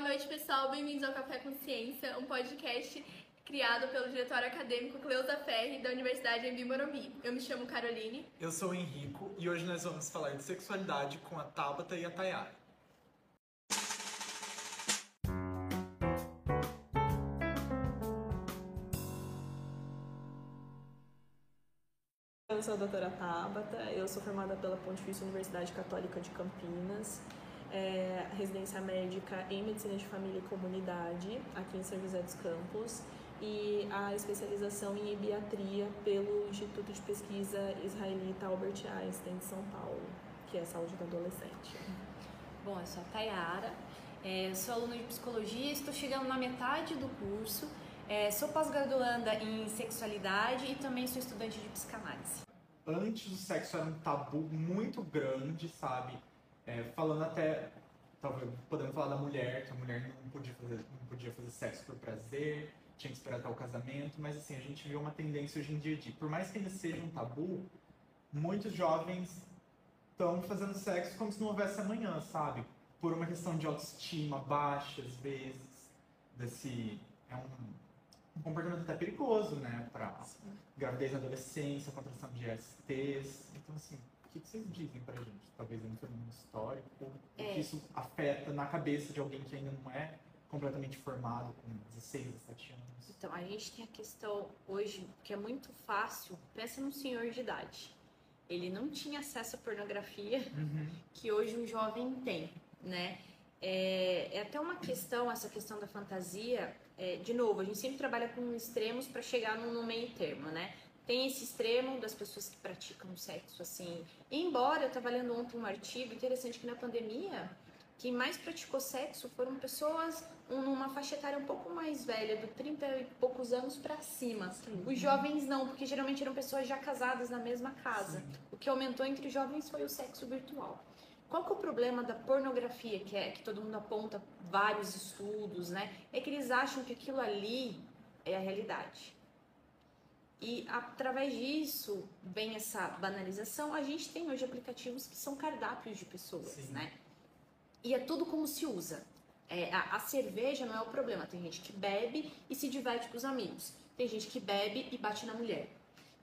Boa noite, pessoal. Bem-vindos ao Café Consciência, um podcast criado pelo diretor acadêmico Cleusa Ferri, da Universidade Embi Morumbi. Eu me chamo Caroline. Eu sou o Henrico e hoje nós vamos falar de sexualidade com a Tabata e a Tayara. Eu sou a doutora Tabata, eu sou formada pela Pontifícia Universidade Católica de Campinas, é, residência médica em Medicina de Família e Comunidade, aqui em São José dos Campos, e a especialização em ebiatria pelo Instituto de Pesquisa Israelita Albert Einstein de São Paulo, que é saúde do adolescente. Bom, eu sou a Tayara, é, sou aluna de psicologia, estou chegando na metade do curso, é, sou pós-graduanda em sexualidade e também sou estudante de psicanálise. Antes o sexo era um tabu muito grande, sabe? É, falando até, talvez podendo falar da mulher, que a mulher não podia fazer, não podia fazer sexo por prazer, tinha que esperar até o casamento, mas assim, a gente vê uma tendência hoje em dia de, por mais que ainda seja um tabu, muitos jovens estão fazendo sexo como se não houvesse amanhã, sabe? Por uma questão de autoestima baixa, às vezes, desse... É um, um comportamento até perigoso, né? Pra gravidez na adolescência, contração de STs. Então, assim, o que vocês dizem pra gente? Talvez um fenômeno histórico, o É. que isso afeta na cabeça de alguém que ainda não é completamente formado, com 16, 17 anos. Então, a gente tem a questão hoje que é muito fácil. Pensa num senhor de idade. Ele não tinha acesso à pornografia Uhum. que hoje um jovem tem, né? É, é até uma questão, essa questão da fantasia. é, de novo, a gente sempre trabalha com extremos para chegar no, no meio termo, né? Tem esse extremo das pessoas que praticam sexo assim. Embora eu estava lendo ontem um artigo interessante que na pandemia quem mais praticou sexo foram pessoas um, numa faixa etária um pouco mais velha, do 30 e poucos anos para cima. Os jovens não, porque geralmente eram pessoas já casadas na mesma casa. O que aumentou entre os jovens foi o sexo virtual. Qual que é o problema da pornografia, que é que todo mundo aponta vários estudos, né? É que eles acham que aquilo ali é a realidade. E através disso vem essa banalização. A gente tem hoje aplicativos que são cardápios de pessoas, Sim. né? E é tudo como se usa. É, a, a cerveja não é o problema. Tem gente que bebe e se diverte com os amigos. Tem gente que bebe e bate na mulher.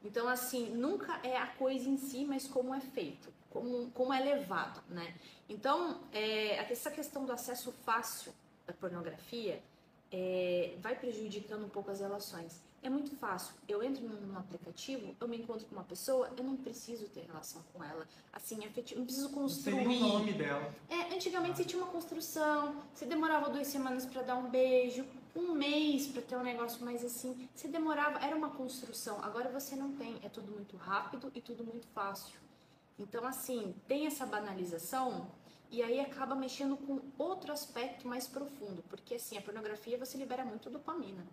Então, assim, nunca é a coisa em si, mas como é feito, como, como é levado, né? Então, é, essa questão do acesso fácil da pornografia é, vai prejudicando um pouco as relações. É muito fácil. Eu entro num, aplicativo, eu me encontro com uma pessoa, eu não preciso ter relação com ela. Assim, efetivo, não preciso Não sei construir. nem o nome dela. É, antigamente você tinha uma construção, você demorava duas semanas pra dar um beijo, um mês pra ter um negócio mais assim. Você demorava, era uma construção. Agora você não tem, é tudo muito rápido e tudo muito fácil. Então, assim, tem essa banalização e aí acaba mexendo com outro aspecto mais profundo, porque assim, a pornografia você libera muito dopamina.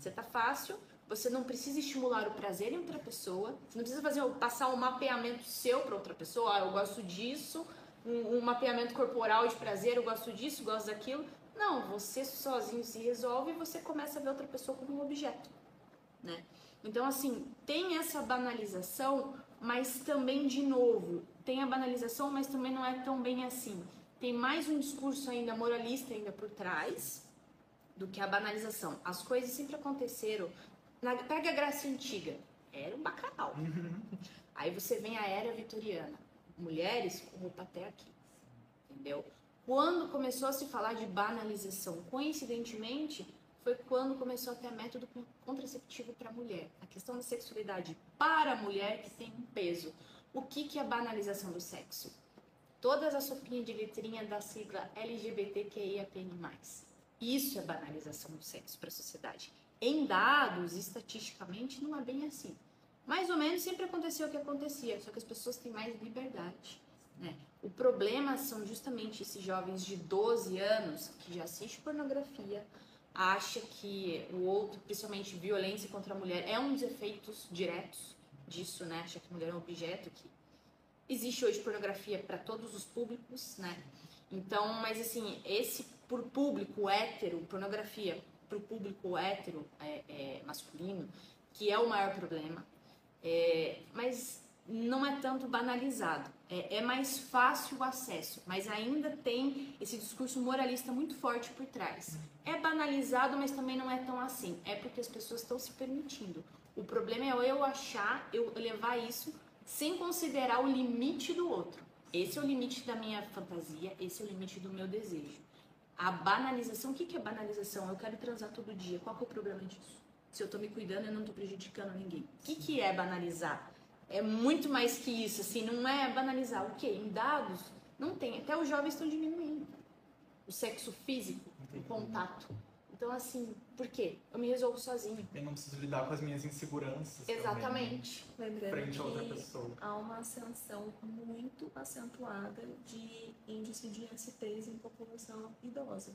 Você tá fácil, você não precisa estimular o prazer em outra pessoa, você não precisa fazer passar um mapeamento seu para outra pessoa, ah, eu gosto disso, um, um mapeamento corporal de prazer, eu gosto disso, gosto daquilo. Não, você sozinho se resolve e você começa a ver outra pessoa como um objeto, né? Então, assim, tem essa banalização, mas também, de novo, tem a banalização, mas também não é tão bem assim. Tem mais um discurso ainda moralista ainda por trás do que a banalização. As coisas sempre aconteceram. Na, pega a Grécia Antiga, era um bacanal. Aí você vem a Era Vitoriana, mulheres com roupa até aqui, entendeu? Quando começou a se falar de banalização, coincidentemente, foi quando começou a ter método con- contraceptivo para mulher. A questão da sexualidade para a mulher que tem um peso. O que, que é a banalização do sexo? Todas as sopinhas de letrinha da sigla LGBTQIAPN+. Isso é banalização do sexo para a sociedade. Em dados, estatisticamente, não é bem assim. Mais ou menos sempre aconteceu o que acontecia, só que as pessoas têm mais liberdade. Né? O problema são justamente esses jovens de 12 anos que já assistem pornografia, acha que o outro, principalmente violência contra a mulher, é um dos efeitos diretos disso, né? Acha que a mulher é um objeto que existe hoje pornografia para todos os públicos, né? Então, mas assim, esse por público hétero, pornografia para o público hétero é, é, masculino, que é o maior problema. É, mas não é tanto banalizado. É, é mais fácil o acesso, mas ainda tem esse discurso moralista muito forte por trás. É banalizado, mas também não é tão assim. É porque as pessoas estão se permitindo. O problema é eu achar, eu levar isso sem considerar o limite do outro. Esse é o limite da minha fantasia, esse é o limite do meu desejo. A banalização, o que é banalização? Eu quero transar todo dia. Qual que é o problema disso? Se eu tô me cuidando, eu não tô prejudicando ninguém. O que, que é banalizar? É muito mais que isso, assim, não é banalizar. O quê? Em dados, não tem. Até os jovens estão diminuindo. O sexo físico, o contato. Então, assim, por quê? Eu me resolvo sozinho. Eu não preciso lidar com as minhas inseguranças. Exatamente. Lembrando Também, frente a outra que pessoa. há uma ascensão muito acentuada de índice de STs em população idosa.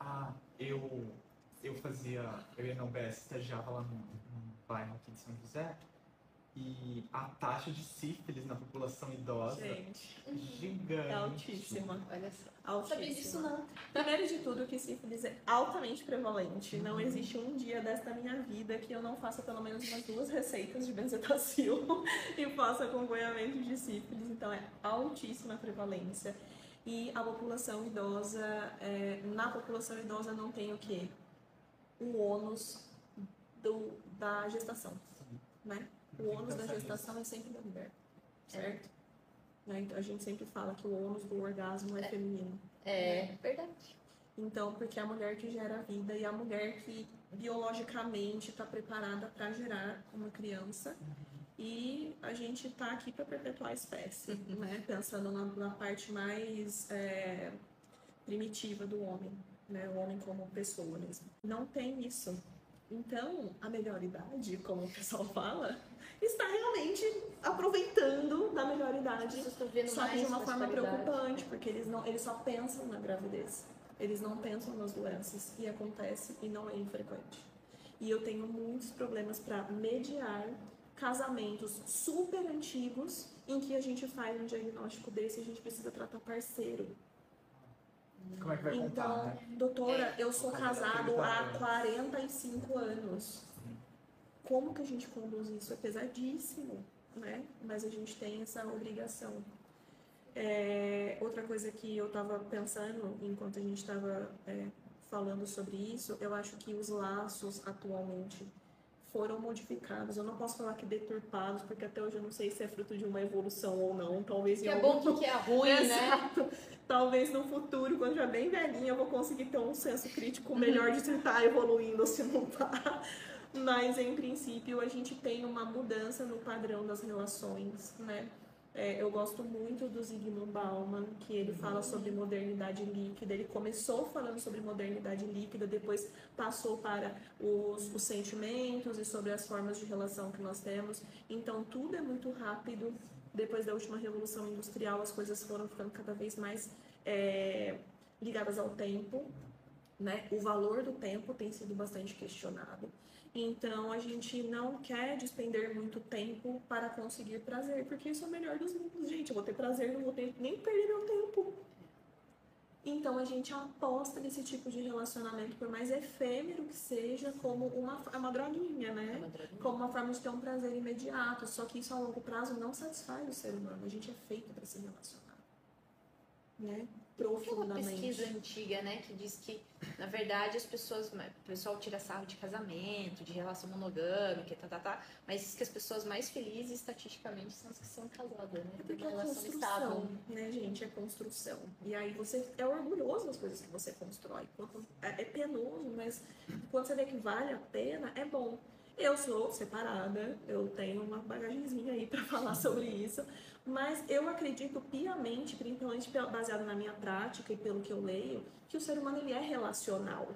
Ah, eu, eu fazia. Eu ia na UBS, estagiava lá no, no bairro aqui de São José. E a taxa de sífilis na população idosa Gente, gigante. é altíssima. Olha só. Altíssima. Sabia disso não. Primeiro de tudo, que sífilis é altamente prevalente. Não existe um dia desta minha vida que eu não faça pelo menos umas duas receitas de benzetacil e faça acompanhamento de sífilis. Então, é altíssima a prevalência. E a população idosa, é, na população idosa não tem o quê? O ônus do, da gestação, né? O ônus da gestação é sempre da mulher, certo? Né? Então, a gente sempre fala que o ônus do orgasmo é feminino. É verdade. Então, porque é a mulher que gera a vida e a mulher que biologicamente está preparada para gerar uma criança. E a gente está aqui para perpetuar a espécie, né? Pensando na, na parte mais é, primitiva do homem, né? O homem como pessoa mesmo. Não tem isso. Então, a melhor idade, como o pessoal fala, está realmente aproveitando da melhor idade só que de uma forma preocupante, porque eles não, eles só pensam na gravidez. Eles não pensam nas doenças e acontece e não é infrequente. E eu tenho muitos problemas para mediar casamentos super antigos em que a gente faz um diagnóstico desse e a gente precisa tratar parceiro. Como é que vai contar, Então, né? doutora, eu sou é casado há vendo? 45 anos. Como que a gente conduz isso? É pesadíssimo, né? Mas a gente tem essa obrigação. É, outra coisa que eu estava pensando enquanto a gente estava falando sobre isso, eu acho que os laços atualmente foram modificados. Eu não posso falar que deturpados, porque até hoje eu não sei se é fruto de uma evolução ou não. Talvez Que é algum bom, que, que é ruim, né? Exato. Talvez no futuro, quando já bem velhinha, eu vou conseguir ter um senso crítico melhor de se tá evoluindo ou se não tá. Mas, em princípio, a gente tem uma mudança no padrão das relações, né? É, eu gosto muito do Zygmunt Bauman, que ele fala sobre modernidade líquida. Ele começou falando sobre modernidade líquida, depois passou para os, os sentimentos e sobre as formas de relação que nós temos. Então, tudo é muito rápido. Depois da última revolução industrial, as coisas foram ficando cada vez mais é, ligadas ao tempo. Né? O valor do tempo tem sido bastante questionado. Então a gente não quer despender muito tempo para conseguir prazer, porque isso é o melhor dos mundos. Gente, eu vou ter prazer, não vou ter, nem perder meu tempo. Então a gente aposta nesse tipo de relacionamento, por mais efêmero que seja, como uma, é uma droguinha, né? Como uma forma de ter um prazer imediato. Só que isso a longo prazo não satisfaz o ser humano. A gente é feito para se relacionar. Né? Tem uma Profundamente. pesquisa antiga, né, que diz que, na verdade, as pessoas, o pessoal tira sarro de casamento, de relação monogâmica, tá, tá, tá, mas diz que as pessoas mais felizes, estatisticamente, são as que são casadas, né? É porque é construção, estável. né, gente? É construção. E aí você é orgulhoso das coisas que você constrói. É é penoso, mas quando você vê que vale a pena, é bom. Eu sou separada, eu tenho uma bagagenzinha aí para falar sobre isso, mas eu acredito piamente, principalmente baseado na minha prática e pelo que eu leio, que o ser humano ele é relacional.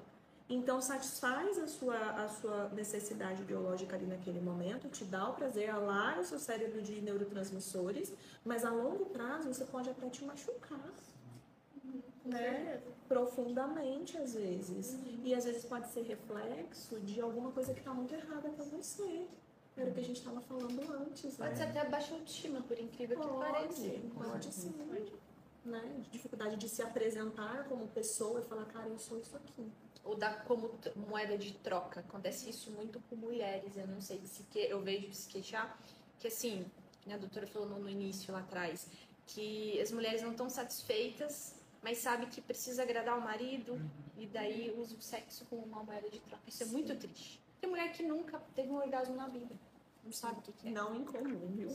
Então satisfaz a sua, a sua necessidade biológica ali naquele momento, te dá o prazer, alarga o seu cérebro de neurotransmissores, mas a longo prazo você pode até te machucar. Né? Profundamente às vezes. E às vezes pode ser reflexo de alguma coisa que está muito errada com você. Era o que a gente estava falando antes. Pode né? ser até baixa autoestima, por incrível que pareça. Pode, pode sim. Né? Dificuldade de se apresentar como pessoa e falar, cara, eu sou isso aqui. Ou dar como moeda de troca. Acontece isso muito com mulheres. Eu não sei se que eu vejo se queixar que assim, que a doutora falou no, no início lá atrás, que as mulheres não estão satisfeitas, mas sabe que precisa agradar o marido e daí usa o sexo como uma moeda de troca. Isso é muito triste. Tem mulher que nunca teve um orgasmo na vida, não sabe o que, que é. Não incomum, viu?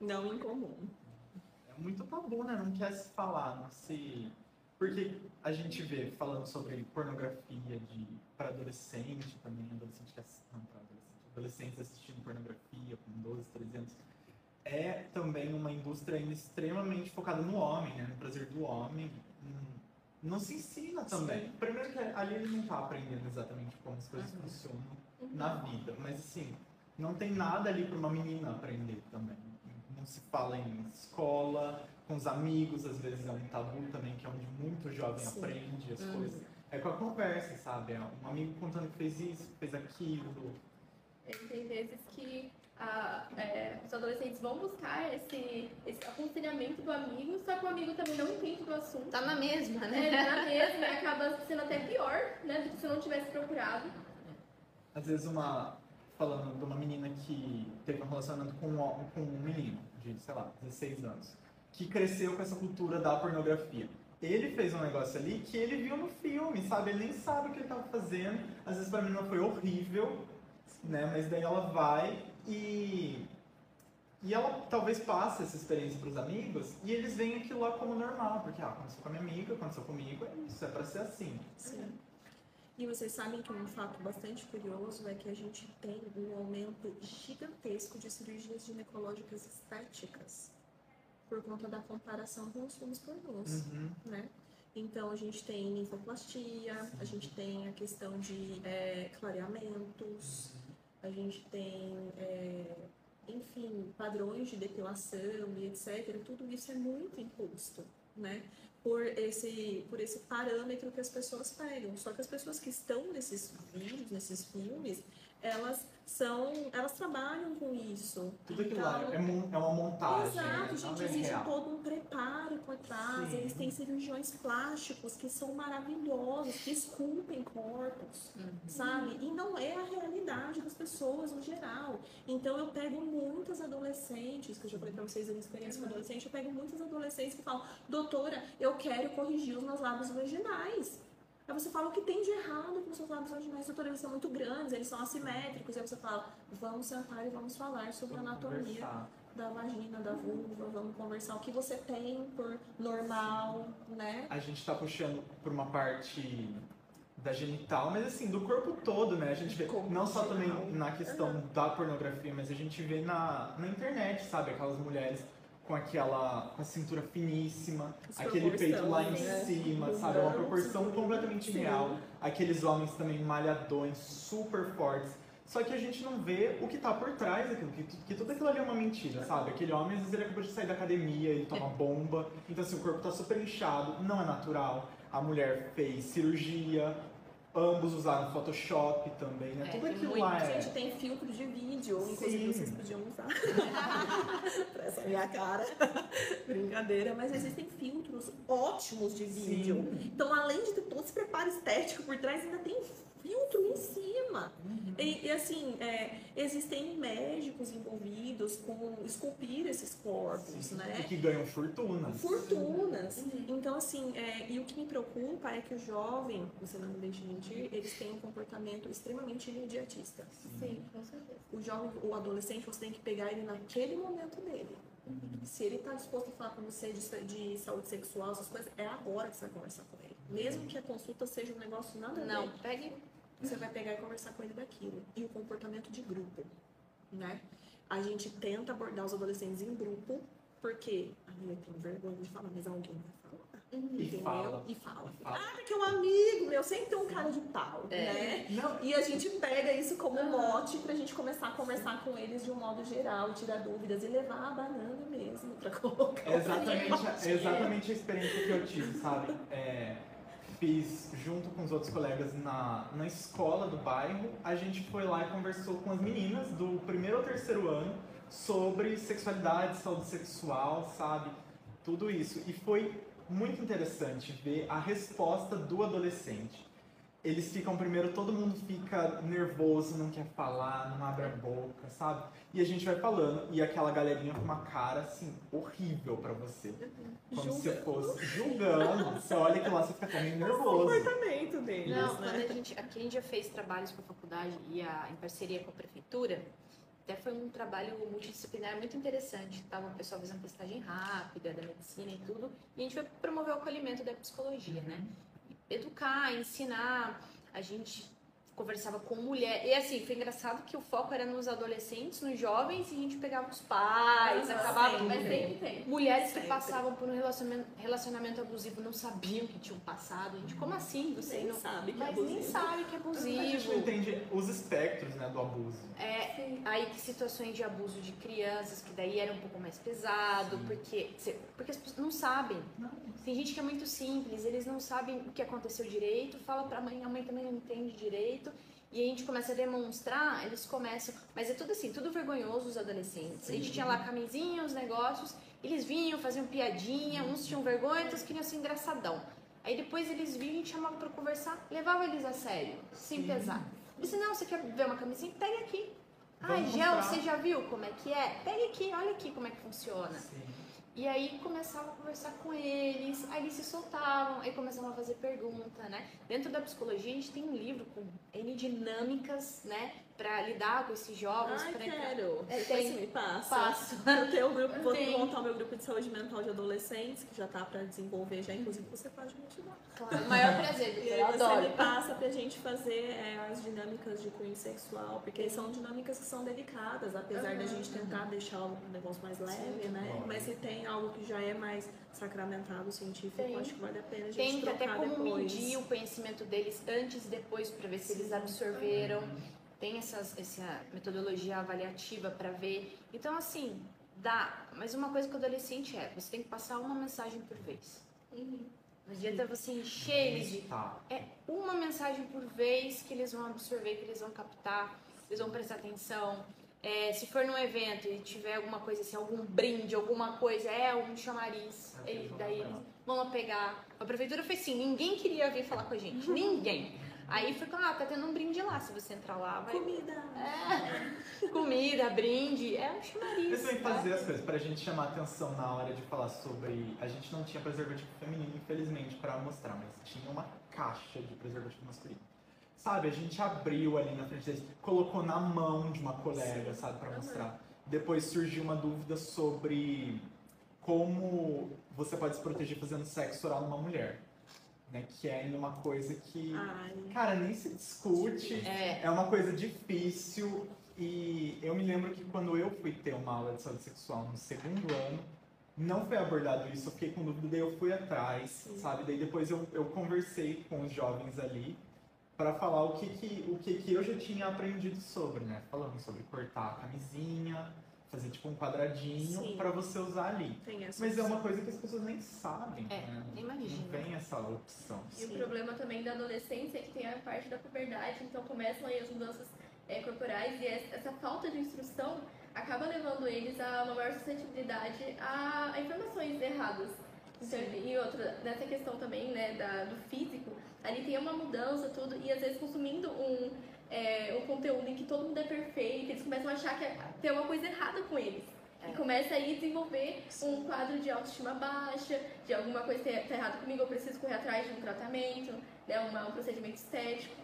Não incomum. É muito tabu, né? Não quer se falar, não se. Porque a gente vê falando sobre pornografia de para adolescente também, adolescente que ass- não para adolescente, adolescentes assistindo pornografia com 12, 13 anos. É também uma indústria ainda extremamente focada no homem, né? No prazer do homem. Não se ensina também. Primeiro que ali ele não tá aprendendo exatamente como as coisas funcionam na vida, mas assim, não tem nada ali para uma menina aprender também. Não se fala em escola, com os amigos, às vezes é um tabu também, que é onde muito jovem Sim. aprende as Uhum. coisas. É com a conversa, sabe? É um amigo contando que fez isso, fez aquilo. Tem vezes que a- é, os adolescentes vão buscar esse, esse aconselhamento do amigo, só que o amigo também não entende do assunto. Tá na mesma, É, né? ele tá mesmo, e acaba sendo até pior, né, do que se eu não tivesse procurado. Às vezes uma. Falando de uma menina que teve um relacionamento com um, com um menino de, sei lá, 16 anos, que cresceu com essa cultura da pornografia. Ele fez um negócio ali que ele viu no filme, sabe? Ele nem sabe o que ele tava fazendo. Às vezes pra menina foi horrível, né? Mas daí ela vai e. E ela talvez passe essa experiência pros amigos e eles veem aquilo lá como normal, porque ah, aconteceu com a minha amiga, aconteceu comigo, é isso, é pra ser assim. Sim. E vocês sabem que um fato bastante curioso é que a gente tem um aumento gigantesco de cirurgias ginecológicas estéticas por conta da comparação com os filmes pornôs, Uhum. né? Então a gente tem linfoplastia, a gente tem a questão de é, clareamentos, a gente tem, é, enfim, padrões de depilação e etc. Tudo isso é muito imposto, né? Por esse, por esse parâmetro que as pessoas pegam. Só que as pessoas que estão nesses vídeos, nesses filmes, elas são, elas trabalham com isso. Tudo aquilo lá Então, é, mon- é uma montagem. Exato, né? gente, Nada é existe real. todo um preparo por trás. Sim. Eles têm cirurgiões plásticos que são maravilhosos, que esculpem corpos, sabe? E não é a realidade das pessoas no geral. Então eu pego muitas adolescentes, que eu já falei pra vocês a minha experiência com adolescente, eu pego muitas adolescentes que falam, doutora, eu quero corrigir os meus lábios vaginais. Aí você fala o que tem de errado com os seus lábios vaginais, doutora, eles são muito grandes, eles são assimétricos. Aí você fala, vamos sentar e vamos falar sobre a Vamos anatomia conversar. da vagina, da vulva, vamos conversar o que você tem por normal, né? A gente tá puxando por uma parte da genital, mas assim, do corpo todo, né? A gente vê, Corpo não só também na questão da pornografia, mas a gente vê na, na internet, sabe? Aquelas mulheres com aquela com a cintura finíssima, aquele peito lá em né? cima, Os sabe? É uma proporção completamente Sim. real. Aqueles homens também malhadões, super fortes. Só que a gente não vê o que tá por trás daquilo, que, que tudo aquilo ali é uma mentira, sabe? Aquele homem, às vezes, ele acabou de sair da academia, ele toma bomba, então assim, o corpo tá super inchado, não é natural. A mulher fez cirurgia, ambos usaram Photoshop também, né? É, tudo aquilo muito, lá é. Gente, tem filtro de vídeo, inclusive Sim. vocês podiam usar pra essa minha cara. Brincadeira, mas existem filtros ótimos de vídeo. Sim. Então, além de ter todo esse preparo estético por trás, ainda tem filtro em cima. E, e, assim, é, existem médicos envolvidos com esculpir esses corpos, Sim. né? E que ganham fortuna. fortunas. Então, assim, é, e o que me preocupa é que o jovem, você não me deixe mentir, eles têm um comportamento extremamente imediatista. Sim, com certeza. O jovem, o adolescente, você tem que pegar ele naquele momento dele. Se ele está disposto a falar com você de, de saúde sexual, essas coisas, é agora que você vai conversar com ele. Mesmo que a consulta seja um negócio nada. Não, pegue. Você vai pegar e conversar com ele daquilo. E o comportamento de grupo, né? A gente tenta abordar os adolescentes em grupo, porque ai, eu tenho vergonha de falar, mas alguém vai falar. E entendeu? fala. E fala. Fala. Ah, porque é um amigo meu, sempre tem um cara de pau, É. né? Não, E a gente pega isso como mote pra gente começar a conversar com eles de um modo geral, tirar dúvidas e levar a banana mesmo pra colocar. É exatamente, é exatamente a experiência que eu tive, sabe? É, fiz junto com os outros colegas na, na escola do bairro. A gente foi lá e conversou com as meninas do primeiro ao terceiro ano sobre sexualidade, saúde sexual, sabe? Tudo isso. E foi muito interessante ver a resposta do adolescente. Eles ficam primeiro, todo mundo fica nervoso, não quer falar, não abre a boca, sabe? E a gente vai falando, e aquela galerinha com uma cara assim, horrível pra você. Como se fosse julgando. Você olha que lá você fica até meio O nervoso. comportamento deles, Não, né? quando a gente, aqui a gente já fez trabalhos com a faculdade e a, em parceria com a prefeitura, até foi um trabalho multidisciplinar muito interessante. Tava o pessoal fazendo testagem rápida da medicina e tudo, e a gente vai promover o acolhimento da psicologia, né? Educar, ensinar, a gente conversava com mulher. E assim, foi engraçado que o foco era nos adolescentes, nos jovens, e a gente pegava os pais, Ah, acabava sim. Mas sempre tem. Mulheres que Sempre. passavam por um relacionamento, relacionamento abusivo não sabiam que tinham passado. A gente, como assim? Você Nem não sabe que é Mas nem abusivo. sabe que é A gente não abusivo. entende os espectros né, do abuso. É, aí que situações de abuso de crianças, que daí era um pouco mais pesado, porque, cê- porque as pessoas não sabem. Tem gente que é muito simples, eles não sabem o que aconteceu direito, fala pra mãe, a mãe também não entende direito. E a gente começa a demonstrar, eles começam. Mas é tudo assim, tudo vergonhoso os adolescentes. A gente tinha lá camisinha, os negócios, eles vinham, faziam piadinha, uns tinham vergonha, outros queriam ser engraçadão. Aí depois eles vinham, a gente chamava pra conversar, levava eles a sério, sem Sim. pesar. Disse, não, você quer ver uma camisinha? Pega aqui. Ai, Vamos gel, você já viu como é que é? Pega aqui, olha aqui como é que funciona. Sim. E aí começava a conversar com eles, aí eles se soltavam, aí começavam a fazer pergunta, né? Dentro da psicologia a gente tem um livro com N dinâmicas, né? Pra lidar com esses jovens. Ai, pra quero. É, tem- você me passa. Passo. Eu tenho o grupo, vou Tem. montar o meu grupo de saúde mental de adolescentes, que já tá pra desenvolver já, inclusive você pode me ajudar. Claro, o maior prazer, E aí eu você adoro. me passa pra gente fazer é, as dinâmicas de cunho sexual, porque são dinâmicas que são delicadas, apesar da gente tentar deixar o negócio mais leve, né? Sim. Mas se tem algo que já é mais sacramentado, científico, Tem. acho que vale a pena a gente Tem que até trocar como depois. medir o conhecimento deles antes e depois pra ver se eles absorveram. Tem essas, essa metodologia avaliativa pra ver. Então, assim, dá. Mas uma coisa que o adolescente é, você tem que passar uma mensagem por vez. Uhum. Não adianta você encher eles de Tá. É uma mensagem por vez que eles vão absorver, que eles vão captar, eles vão prestar atenção. É, se for num evento e tiver alguma coisa assim, algum brinde, alguma coisa, é um chamariz. É, Ele, vão daí pegar. eles vão pegar. A prefeitura fez assim, ninguém queria vir falar com a gente. Ninguém. Aí foi ah, tá tendo um brinde lá. Se você entrar lá, vai. Comida! É, comida, brinde, é um chamariz. Eles vêm tá? fazer as coisas pra gente chamar atenção na hora de falar sobre. A gente não tinha preservativo feminino, infelizmente, pra mostrar, mas tinha uma caixa de preservativo masculino. Sabe, a gente abriu ali na frente deles, colocou na mão de uma colega, sabe, pra mostrar. Depois surgiu uma dúvida sobre como você pode se proteger fazendo sexo oral numa mulher. Né? Que é ainda uma coisa que. Ai, Cara, nem se discute. É. É uma coisa difícil e eu me lembro que quando eu fui ter uma aula de saúde sexual no segundo ano, não foi abordado isso, eu fiquei com dúvida, daí eu fui atrás, sabe? Daí depois eu, eu conversei com os jovens ali para falar o que que, o que que eu já tinha aprendido sobre, né? Falando sobre cortar a camisinha, fazer tipo um quadradinho para você usar ali. tem essa Mas é uma coisa que as pessoas nem sabem, É, né? nem Não imagina. vem essa opção. E o Sim. problema também da adolescência é que tem a parte da puberdade, então começam aí as mudanças eh, corporais e es- essa falta de instrução acaba levando eles a uma maior suscetibilidade a, a informações erradas. Então, e outra, nessa questão também né, da, do físico, ali tem uma mudança, tudo, e às vezes consumindo um, eh, um conteúdo em que todo mundo é perfeito, eles começam a achar que é- tem uma coisa errada com eles. E começa aí a desenvolver um quadro de autoestima baixa, de alguma coisa que tá errado comigo, eu preciso correr atrás de um tratamento, né, uma- um procedimento estético.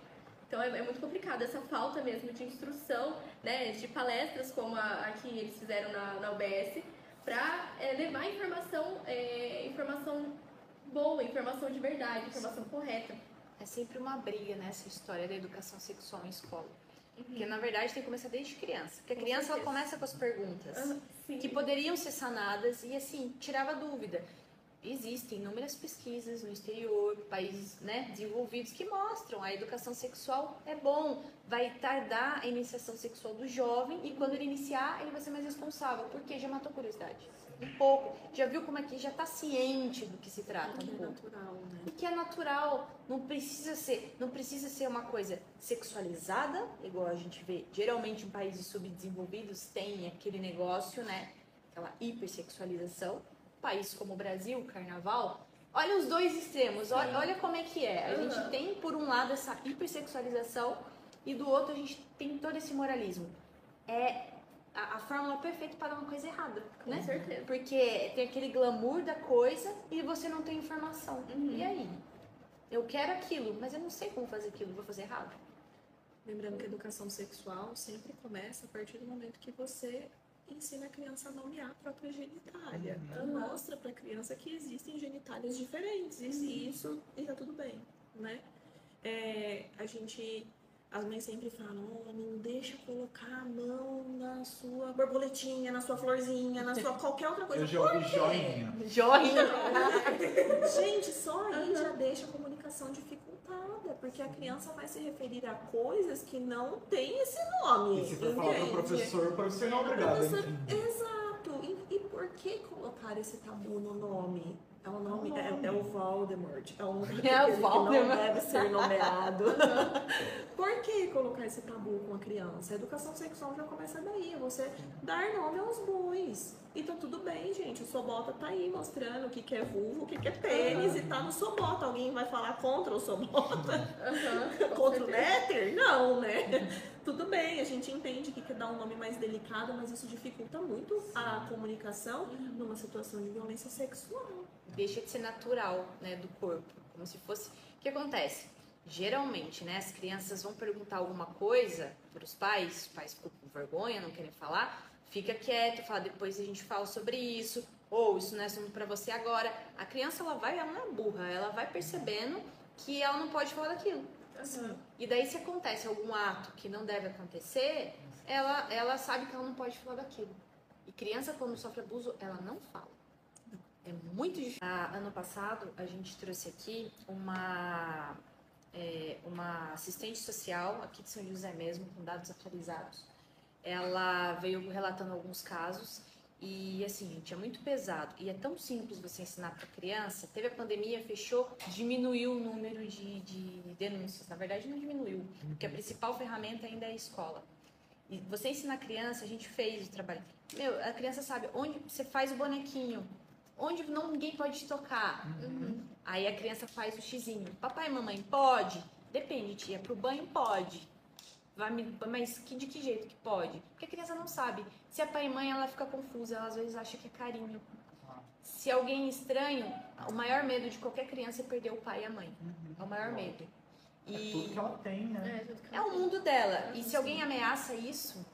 Então é, é muito complicado essa falta mesmo de instrução, né, de palestras como a, a que eles fizeram na, na UBS, para levar informação, é, informação boa, informação de verdade, informação correta. É sempre uma briga nessa história da educação sexual em escola. Porque na verdade tem que começar desde criança. Porque a criança ela começa com as perguntas. Sim. que poderiam ser sanadas e assim tirava dúvida. Existem inúmeras pesquisas no exterior, países né, desenvolvidos que mostram a educação sexual é bom, vai tardar a iniciação sexual do jovem e quando ele iniciar ele vai ser mais responsável, porque já matou curiosidade. Um pouco, já viu como é que já está ciente do que se trata Que um é pouco. natural, né? E que é natural, não precisa ser, não precisa ser uma coisa sexualizada, igual a gente vê geralmente em países subdesenvolvidos tem aquele negócio, né? Aquela hipersexualização. País como o Brasil, o carnaval, Olha os dois extremos, olha, olha como é que é. A Uhum. gente tem, por um lado, essa hipersexualização e do outro a gente tem todo esse moralismo. É a, a fórmula perfeita para uma coisa errada, Com né? certeza. Porque tem aquele glamour da coisa e você não tem informação. Uhum. E aí? Eu quero aquilo, mas eu não sei como fazer aquilo, vou fazer errado. Lembrando que a educação sexual sempre começa a partir do momento que você ensina a criança a nomear a própria genitália. Uhum. Mostra para a criança que existem genitálias diferentes e e isso está tudo bem, né? É, a gente, as mães sempre falam, oh, não deixa colocar a mão na sua borboletinha, na sua florzinha, na sua qualquer outra coisa. Eu já ouvi Por quê? joinha. Joinha! Gente, só aí já deixa a comunicação dificultada, porque a criança vai se referir a coisas que não têm esse nome. E se for falar pro entende? professor, o professor não é O obrigado. professor-? Exato. E, e por que colocar esse tabu no nome? É o nome, É o é, nome. é o Voldemort. É um É o Voldemort. não deve ser nomeado. por que colocar esse tabu com a criança? A educação sexual já começa daí. É você dar nome aos bois. E tá tudo bem, gente. O Sobota tá aí mostrando o que, que é vulvo, o que, que é pênis, e tá no Sobota. Alguém vai falar contra o Sobota? Com Contra o. Néter? Não, né? Tudo bem, a gente entende que quer dar um nome mais delicado, mas isso dificulta muito a comunicação numa situação de violência sexual. Deixa de ser natural, né, do corpo. Como se fosse. O que acontece? Geralmente, né, as crianças vão perguntar alguma coisa para os pais, os pais ficam com vergonha, não querem falar, fica quieto, fala, depois a gente fala sobre isso, ou isso não é assunto para você agora. A criança, ela vai, ela não é burra, ela vai percebendo que ela não pode falar daquilo. Aham. E daí, se acontece algum ato que não deve acontecer, ela, ela sabe que ela não pode falar daquilo. E criança, quando sofre abuso, ela não fala. É muito difícil. Ah, ano passado, a gente trouxe aqui uma, é, uma assistente social, aqui de São José mesmo, com dados atualizados. Ela veio relatando alguns casos e, assim, gente, é muito pesado. E é tão simples você ensinar para criança. Teve a pandemia, fechou, diminuiu o número de, de denúncias. Na verdade, não diminuiu, porque a principal ferramenta ainda é a escola. E você ensinar a criança, a gente fez o trabalho. Meu, a criança sabe onde você faz o bonequinho, onde não, ninguém pode te tocar. Uhum. Aí a criança faz o xizinho. Papai e mamãe, pode? Depende, tia. Pro banho, pode. Vai me... Mas que, de que jeito que pode? Porque a criança não sabe. Se é pai e mãe, ela fica confusa. Ela às vezes acha que é carinho. Se alguém estranho, o maior medo de qualquer criança é perder o pai e a mãe. É o maior medo. É tudo E que ela tem, né? É, tudo é o mundo dela. E se alguém ameaça isso,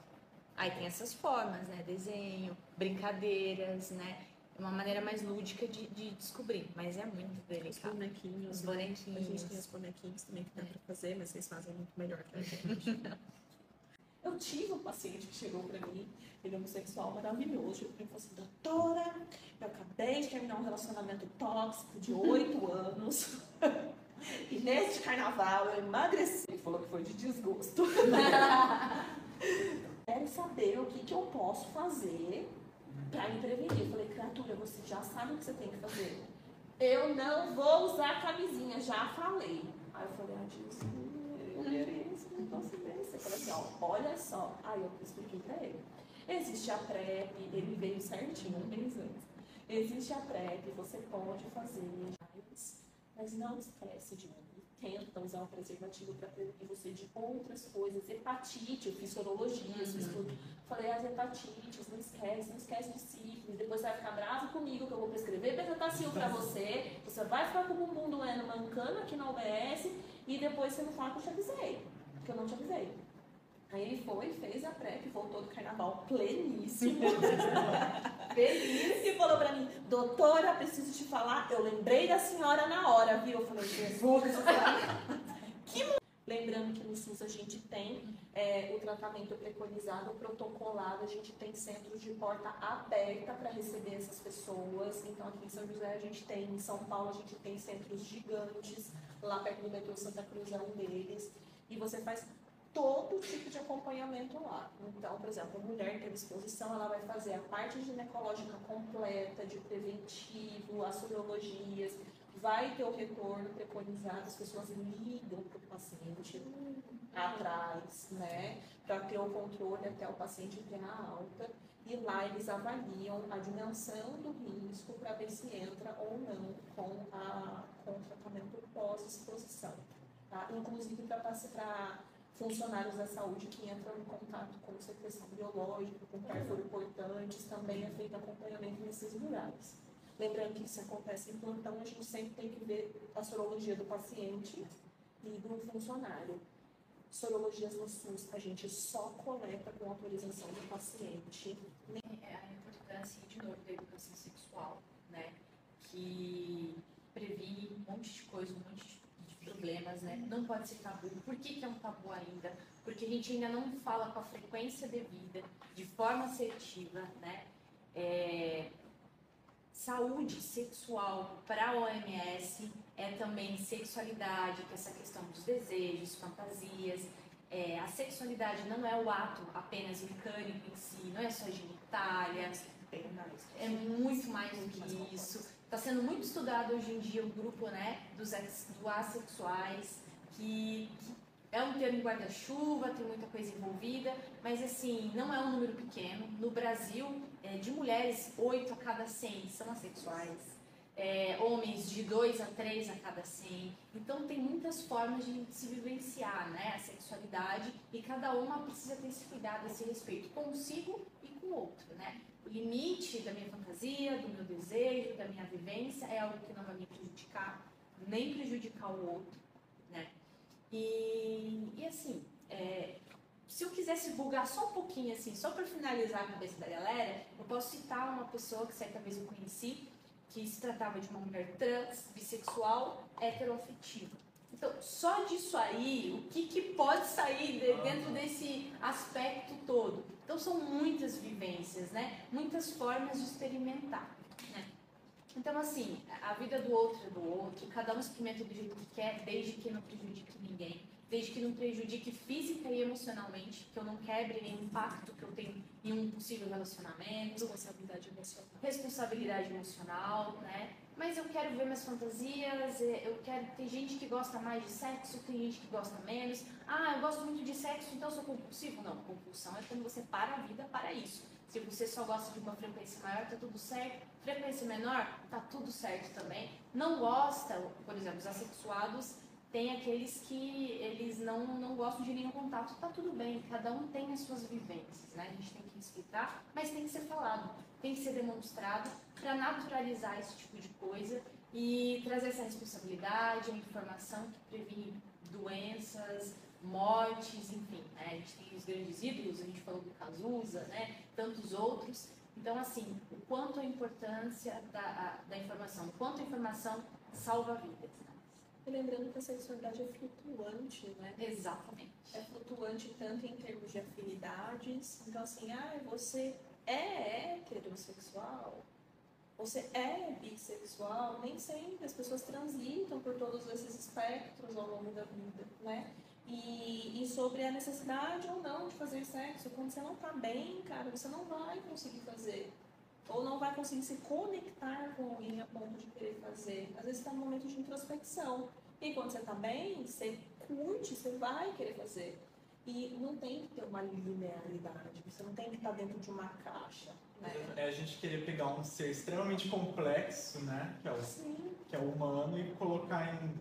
aí tem essas formas, né? Desenho, brincadeiras, né? É uma maneira mais lúdica de, de descobrir. Mas é muito Os delicado. bonequinhos. Os né? bonequinhos. A gente tem os bonequinhos também que dá pra fazer, mas vocês fazem muito melhor que a gente. Eu tive um paciente que chegou pra mim, ele é homossexual maravilhoso. Ele falou assim: Doutora, eu acabei de terminar um relacionamento tóxico de oito anos. E nesse carnaval eu emagreci. Ele falou que foi de desgosto. Quero saber o que, que eu posso fazer pra me prevenir. Eu falei, criatura, você já sabe o que você tem que fazer. Eu não vou usar camisinha, já falei. Aí eu falei, ah, Jesus, eu um negócio desse. Eu falei assim, ó, olha só. Aí eu expliquei pra ele. Existe a PrEP, ele veio certinho mês antes. Existe a PrEP, você pode fazer, mas não esquece de mim. Tenta usar um preservativo para prevenir você de outras coisas. Hepatite, eu fiz sorologia, eu fiz tudo. Falei, as hepatites, não esquece, não esquece de sífilis. Depois você vai ficar bravo comigo que eu vou prescrever bezetacil para você. Você vai ficar com o bumbum doendo mancando aqui na UBS e depois você não fala que eu te avisei. Que eu não te avisei. Aí ele foi, fez a PrEP, voltou do carnaval pleníssimo. Feliz. E falou pra mim, doutora, preciso te falar, eu lembrei da senhora na hora, viu? Eu falei, Jesus, que Lembrando que no SUS a gente tem é, o tratamento preconizado, protocolado, a gente tem centros de porta aberta para receber essas pessoas. Então aqui em São José a gente tem, em São Paulo a gente tem centros gigantes, lá perto do metrô Santa Cruz é um deles. E você faz todo tipo de acompanhamento lá. Então, por exemplo, a mulher que teve exposição, ela vai fazer a parte ginecológica completa, de preventivo, as sorologias, vai ter o retorno preconizado, as pessoas ligam para o paciente atrás, né, para ter o controle até o paciente ter a alta. e lá eles avaliam a dimensão do risco para ver se entra ou não com, a, com o tratamento pós-exposição. Tá? Inclusive para funcionários da saúde que entram em contato com secreção biológica, com pérfuro importantes, também é feito acompanhamento nesses lugares. Lembrando que isso acontece em plantão, a gente sempre tem que ver a sorologia do paciente e do funcionário. Sorologias no SUS a gente só coleta com autorização do paciente. É a importância, de novo, da educação sexual, né? Que previne um monte de coisa, um monte de problemas, né? Não pode ser tabu. Por que, que é um tabu ainda? Porque a gente ainda não fala com a frequência devida, de forma assertiva, né? É, saúde sexual para a OMS é também sexualidade, que é essa questão dos desejos, fantasias. É, a sexualidade não é o ato apenas mecânico em si, não é só genitália, é muito mais do que isso. Está sendo muito estudado hoje em dia o grupo né, dos do assexuais, que, que é um termo guarda-chuva, tem muita coisa envolvida, mas assim, não é um número pequeno. No Brasil, é, de mulheres, 8 a cada 100 são assexuais é, homens de 2 a 3 a cada 100. Então tem muitas formas de se vivenciar né, a sexualidade e cada uma precisa ter esse cuidado, esse respeito consigo e com o outro. Né? Limite da minha fantasia, do meu desejo, da minha vivência é algo que não vai me prejudicar, nem prejudicar o outro. Né? E, e assim, é, se eu quisesse vulgar só um pouquinho, assim, só para finalizar a cabeça da galera, eu posso citar uma pessoa que certa vez eu conheci, que se tratava de uma mulher trans, bissexual, heteroafetiva. Então, só disso aí, o que, que pode sair de, dentro desse aspecto todo? Então, são muitas vivências, né? Muitas formas de experimentar, né? Então, assim, a vida do outro é do outro, cada um experimenta do jeito que quer, desde que não prejudique ninguém desde que não prejudique física e emocionalmente, que eu não quebre nenhum impacto que eu tenho em um possível relacionamento. Responsabilidade emocional. Responsabilidade emocional, né? Mas eu quero ver minhas fantasias, é, eu quero. Tem gente que gosta mais de sexo, tem gente que gosta menos. Ah, eu gosto muito de sexo, então eu sou compulsivo. Não, compulsão é quando você para a vida para isso. Se você só gosta de uma frequência maior, tá tudo certo. Frequência menor, tá tudo certo também. Não gosta, por exemplo, os assexuados tem aqueles que eles não, não gostam de nenhum contato. Tá tudo bem, cada um tem as suas vivências, né? A gente tem que respeitar, mas tem que ser falado, tem que ser demonstrado para naturalizar esse tipo de coisa e trazer essa responsabilidade, a informação que previne doenças, mortes, enfim. Né? A gente tem os grandes ídolos, a gente falou do Cazuza, né? Tantos outros. Então, assim, o quanto a importância da, da informação, o quanto a informação salva vidas. E lembrando que a sexualidade é flutuante, né? Exatamente. É flutuante tanto em termos de afinidades. Então, assim, ah, você é heterossexual, você é bissexual, nem sempre as pessoas transitam por todos esses espectros ao longo da vida, né? E, e sobre a necessidade ou não de fazer sexo, quando você não tá bem, cara, você não vai conseguir fazer. Ou não vai conseguir se conectar com alguém a ponto de querer fazer. Às vezes está no momento de introspecção. E quando você está bem, você curte, você vai querer fazer. E não tem que ter uma linearidade, você não tem que estar dentro de uma caixa. Né? É a gente querer pegar um ser extremamente complexo, né? Que é o, Sim. que é o humano, e colocar em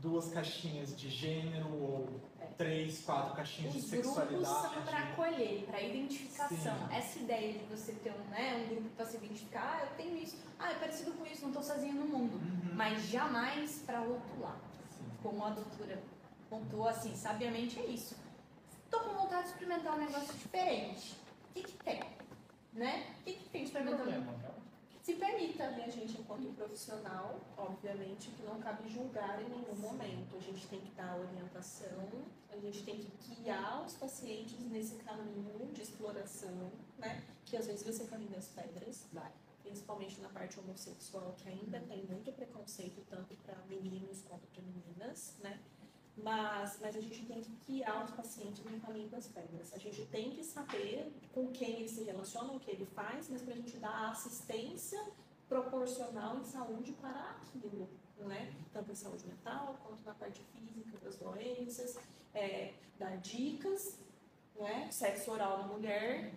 duas caixinhas de gênero ou é. três, quatro caixinhas Os de sexualidade. Os grupos são para acolher, para identificação. Sim. Essa ideia de você ter um, né, um grupo para se identificar, ah, eu tenho isso, ah, é parecido com isso, não estou sozinho no mundo. Uhum. Mas jamais para rotular. Sim. Como a doutora pontuou assim, sabiamente é isso. Estou com vontade de experimentar um negócio diferente. O que, que tem? Né? O que, que tem de experimentar? se permita. A gente, enquanto profissional, obviamente que não cabe julgar em nenhum momento. A gente tem que dar orientação, a gente tem que guiar os pacientes nesse caminho de exploração, né? Que às vezes você caminha as pedras, vai. Principalmente na parte homossexual, que ainda tem muito preconceito, tanto para meninos quanto para meninas, né? Mas, mas a gente tem que guiar os pacientes no caminho das pedras. A gente tem que saber com quem ele se relaciona, o que ele faz, mas para a gente dar assistência proporcional em saúde para aquilo, né? Tanto em saúde mental quanto na parte física das doenças, é, dar dicas, né? Sexo oral na mulher,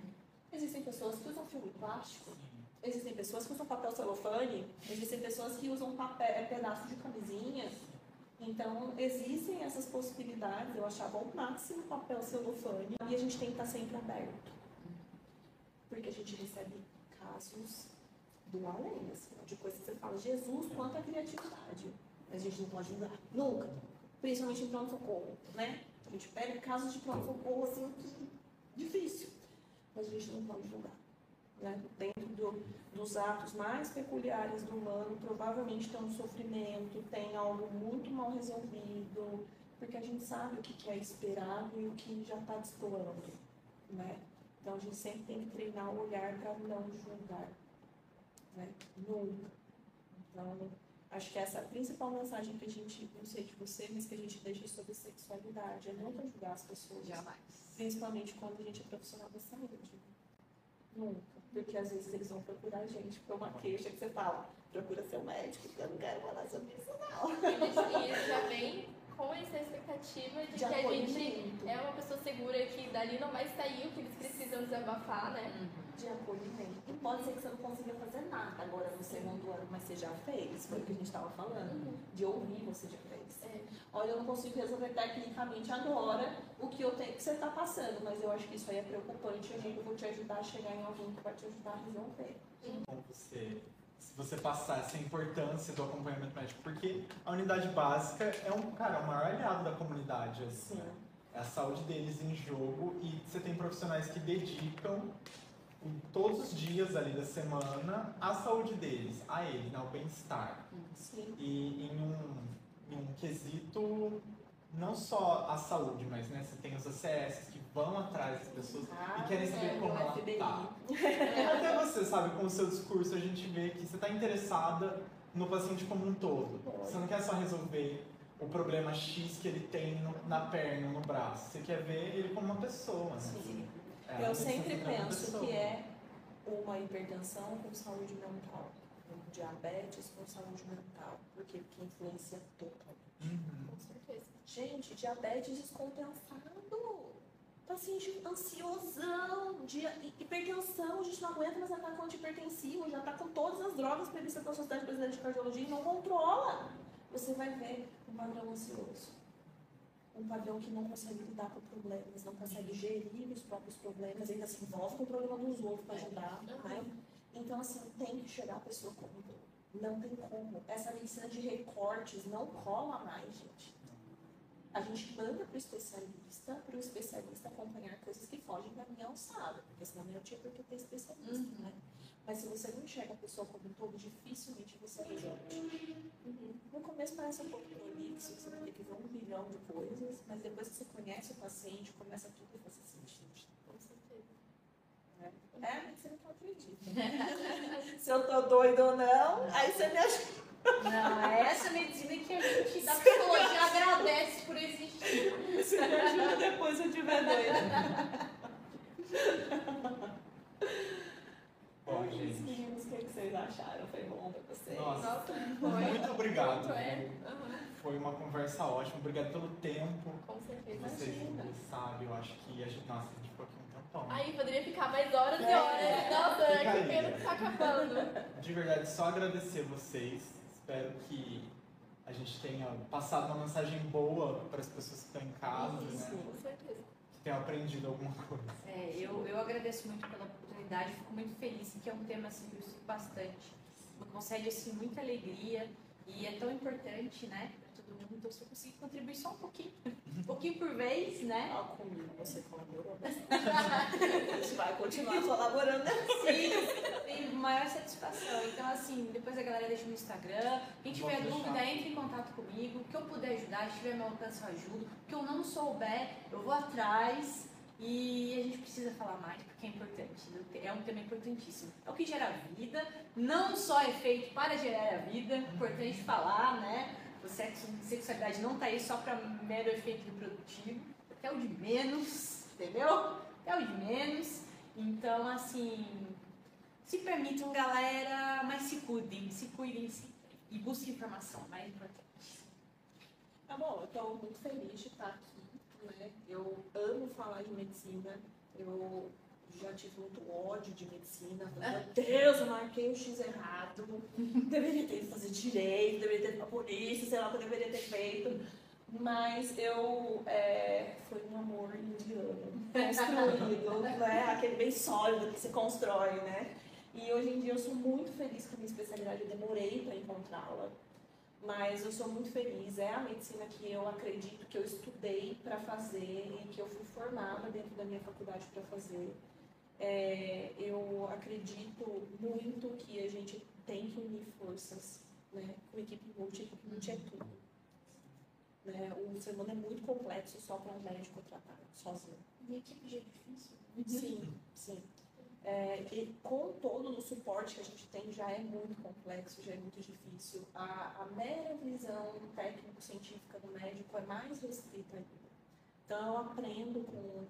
Existem pessoas que usam filme plástico, existem pessoas que usam papel celofane, existem pessoas que usam papel, é, pedaço de camisinha. Então, existem essas possibilidades. Eu achava o máximo papel celofane e a gente tem que estar sempre aberto. Porque a gente recebe casos do além, assim, de coisas que você fala, Jesus, quanta criatividade. Mas a gente não pode julgar, nunca. Principalmente em pronto-socorro, né? A gente pega casos de pronto-socorro, assim, difícil. Mas a gente não pode julgar. Né? Dentro do, dos atos mais peculiares do humano, provavelmente tem um sofrimento, tem algo muito mal resolvido, porque a gente sabe o que é esperado e o que já está destoando. Né? Então a gente sempre tem que treinar o olhar para não julgar. Né? Nunca. Então, acho que essa é a principal mensagem que a gente, não sei de você, mas que a gente deixa sobre sexualidade, é nunca julgar as pessoas. Jamais. Principalmente quando a gente é profissional da saúde. Nunca. Porque às vezes eles vão procurar a gente por uma queixa que você fala, procura seu médico, porque eu não quero falar sobre isso não. E eles já vem com essa expectativa de, De que a gente é uma pessoa segura que dali não vai sair o que eles precisam desabafar, né? De acolhimento. E pode ser que você não consiga fazer nada agora no segundo ano, mas você já fez, foi o que a gente estava falando. De ouvir você já fez. É. Olha, eu não consigo resolver tecnicamente agora o que eu tenho que você está passando, mas eu acho que isso aí é preocupante. Eu vou te ajudar a chegar em alguém que vai te ajudar a resolver. Como você, você passar essa importância do acompanhamento médico, porque a unidade básica é um, cara, é o maior aliado da comunidade, assim, né? É a saúde deles em jogo e você tem profissionais que dedicam todos os dias ali da semana à saúde deles, a eles, né, ao bem-estar. Sim. E em um, em um quesito, não só a saúde, mas né, você tem os ACS que vão atrás das pessoas e querem saber é, como ela FBI. tá. Até você, sabe, com o seu discurso a gente vê que você está interessada no paciente como um todo. Você não quer só resolver o problema X que ele tem no- na perna, no braço. Você quer ver ele como uma pessoa, né? Sim. É, Eu sempre penso que é uma hipertensão com saúde mental, um diabetes com saúde mental, porque que influencia totalmente. Uhum. Com certeza. Gente, diabetes descompensado, paciente ansiosão, dia, hi- hipertensão, a gente não aguenta mais ataque antihipertensivo, já está com todas as drogas previstas pela Sociedade Brasileira de Cardiologia e não controla. Você vai ver um padrão ansioso. Um padrão que não consegue lidar com problemas, não consegue gerir os próprios problemas, ainda se envolve com o problema dos outros para ajudar. Né? Então, assim, tem que chegar a pessoa como um todo. Não tem como. Essa medicina de recortes não cola mais, gente. A gente manda para o especialista, para o especialista acompanhar coisas que fogem da minha alçada, porque senão não tinha por que ter especialista, Uhum. né? Mas se você não enxerga a pessoa como um todo, dificilmente você resolve. Uhum. No começo parece um pouco prolixo, você vai ter que ver um milhão de coisas, mas depois que você conhece o paciente, começa tudo a fazer sentido. Com certeza. É, mas você não. Se eu tô doida ou não, aí você me ajuda. Não, é essa medicina que a gente da psicologia agradece por existir. Você me ajuda depois se eu tiver doida. Bom, gente. meninos, o que que vocês acharam? Foi bom pra vocês? Nossa, Nossa, foi. muito obrigado. Muito, é. Foi uma conversa ótima. Obrigado pelo tempo Com certeza. vocês Imagina. sabe. Eu acho que a gente, nossa, a gente ficou aqui tempão. Aí poderia ficar mais horas e É. horas. Nossa, Fica que pena que tá acabando. De verdade, só agradecer vocês. Espero que a gente tenha passado uma mensagem boa para as pessoas que estão em casa, Isso. né? Com certeza. Que tenham aprendido alguma coisa. É, eu, eu agradeço muito pela oportunidade, fico muito feliz, que é um tema assim, que eu estudo bastante. Me concede assim, muita alegria e é tão importante, né, todo mundo. Então, se eu conseguir contribuir só um pouquinho, um pouquinho por vez, né? Ah, comigo você colaborou. A gente vai continuar colaborando. Sim, tenho maior satisfação. Então, assim, depois a galera deixa no Instagram. Quem tiver Vou deixar. dúvida, entre em contato comigo. O que eu puder ajudar, se tiver meu alcance, eu ajudo. O que eu não souber, eu vou atrás. E a gente precisa falar mais, porque é importante. É um tema importantíssimo. É o que gera vida. Não só é feito para gerar a vida. Importante falar, né? O sexo, sexualidade não tá aí só para mero efeito reprodutivo. É o de menos, entendeu? É o de menos. Então, assim, se permitam, galera, mas se cuidem, se cuidem se, e busquem informação, mais importante. Tá bom, eu tô muito feliz de estar aqui, né? Eu amo falar de medicina. Eu já tive muito ódio de medicina. Falei, Meu Deus, eu marquei o X errado. Deveria ter ido fazer direito, deveria ter ido pra polícia, sei lá o que eu deveria ter feito. Mas eu. É, foi um amor indiano. Construído, né? Aquele bem sólido que se constrói, né? E hoje em dia eu sou muito feliz com a minha especialidade. Eu demorei para encontrá-la. Mas eu sou muito feliz. É a medicina que eu acredito que eu estudei para fazer e que eu fui formada dentro da minha faculdade para fazer. É, eu acredito muito que a gente tem que unir forças, né? Com equipe multi, equipe multi é tudo. Né? O ser humano é muito complexo só para um médico tratar sozinho. E equipe já é difícil. Sim, sim. É, e com todo o suporte que a gente tem já é muito complexo, já é muito difícil. A, a mera visão técnico-científica do médico é mais restrita ainda. Então eu aprendo com,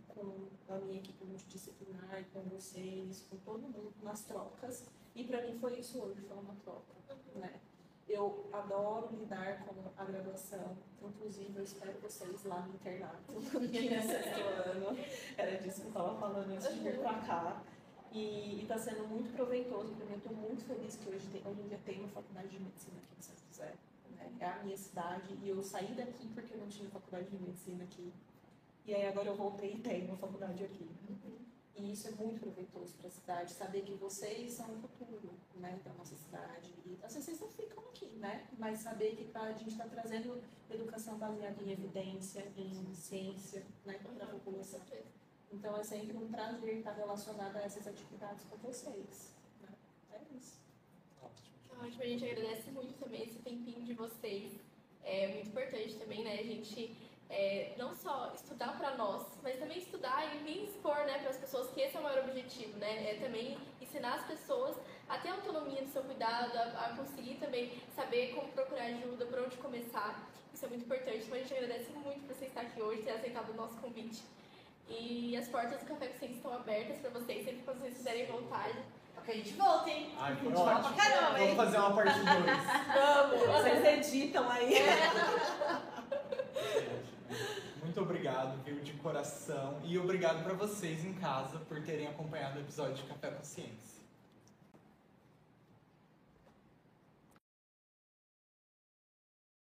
com a minha equipe multidisciplinar, com vocês, com todo mundo nas trocas. E para mim foi isso hoje, foi uma troca. Né? Eu adoro lidar com a graduação, inclusive eu espero vocês lá no internato, aqui no sexto ano. Era disso que eu estava falando antes de vir para cá. E está sendo muito proveitoso para mim. Estou muito feliz que hoje, tem, hoje em dia tem uma faculdade de medicina aqui em São José. Né? É a minha cidade e eu saí daqui porque eu não tinha faculdade de medicina aqui. E aí agora eu voltei e tenho uma faculdade aqui. E isso é muito proveitoso para a cidade, saber que vocês são o futuro né, da nossa cidade. E às vezes vocês não ficam aqui, né? Mas saber que tá, a gente está trazendo educação baseada em evidência, em ciência, né, para a população. Então é sempre um prazer estar relacionado a essas atividades com vocês. Né? É isso. Ótimo, a gente agradece muito também esse tempinho de vocês. É muito importante também, né, a gente é, não só estudar para nós, mas também estudar e vir expor né, para as pessoas que esse é o maior objetivo, né? É também ensinar as pessoas a ter autonomia no seu cuidado, a, a conseguir também saber como procurar ajuda, por onde começar. Isso é muito importante. Então a gente agradece muito por você estar aqui hoje, ter aceitado o nosso convite. E as portas do Café Ciência estão abertas para vocês, sempre que vocês quiserem vontade. Ok, a gente volta, hein? Ai, foi A gente fala ótimo. pra caramba, Vamos hein? fazer uma parte 2. Vamos! Vocês editam aí. Muito obrigado, viu, de coração. E obrigado para vocês em casa por terem acompanhado o episódio de Café com Ciência.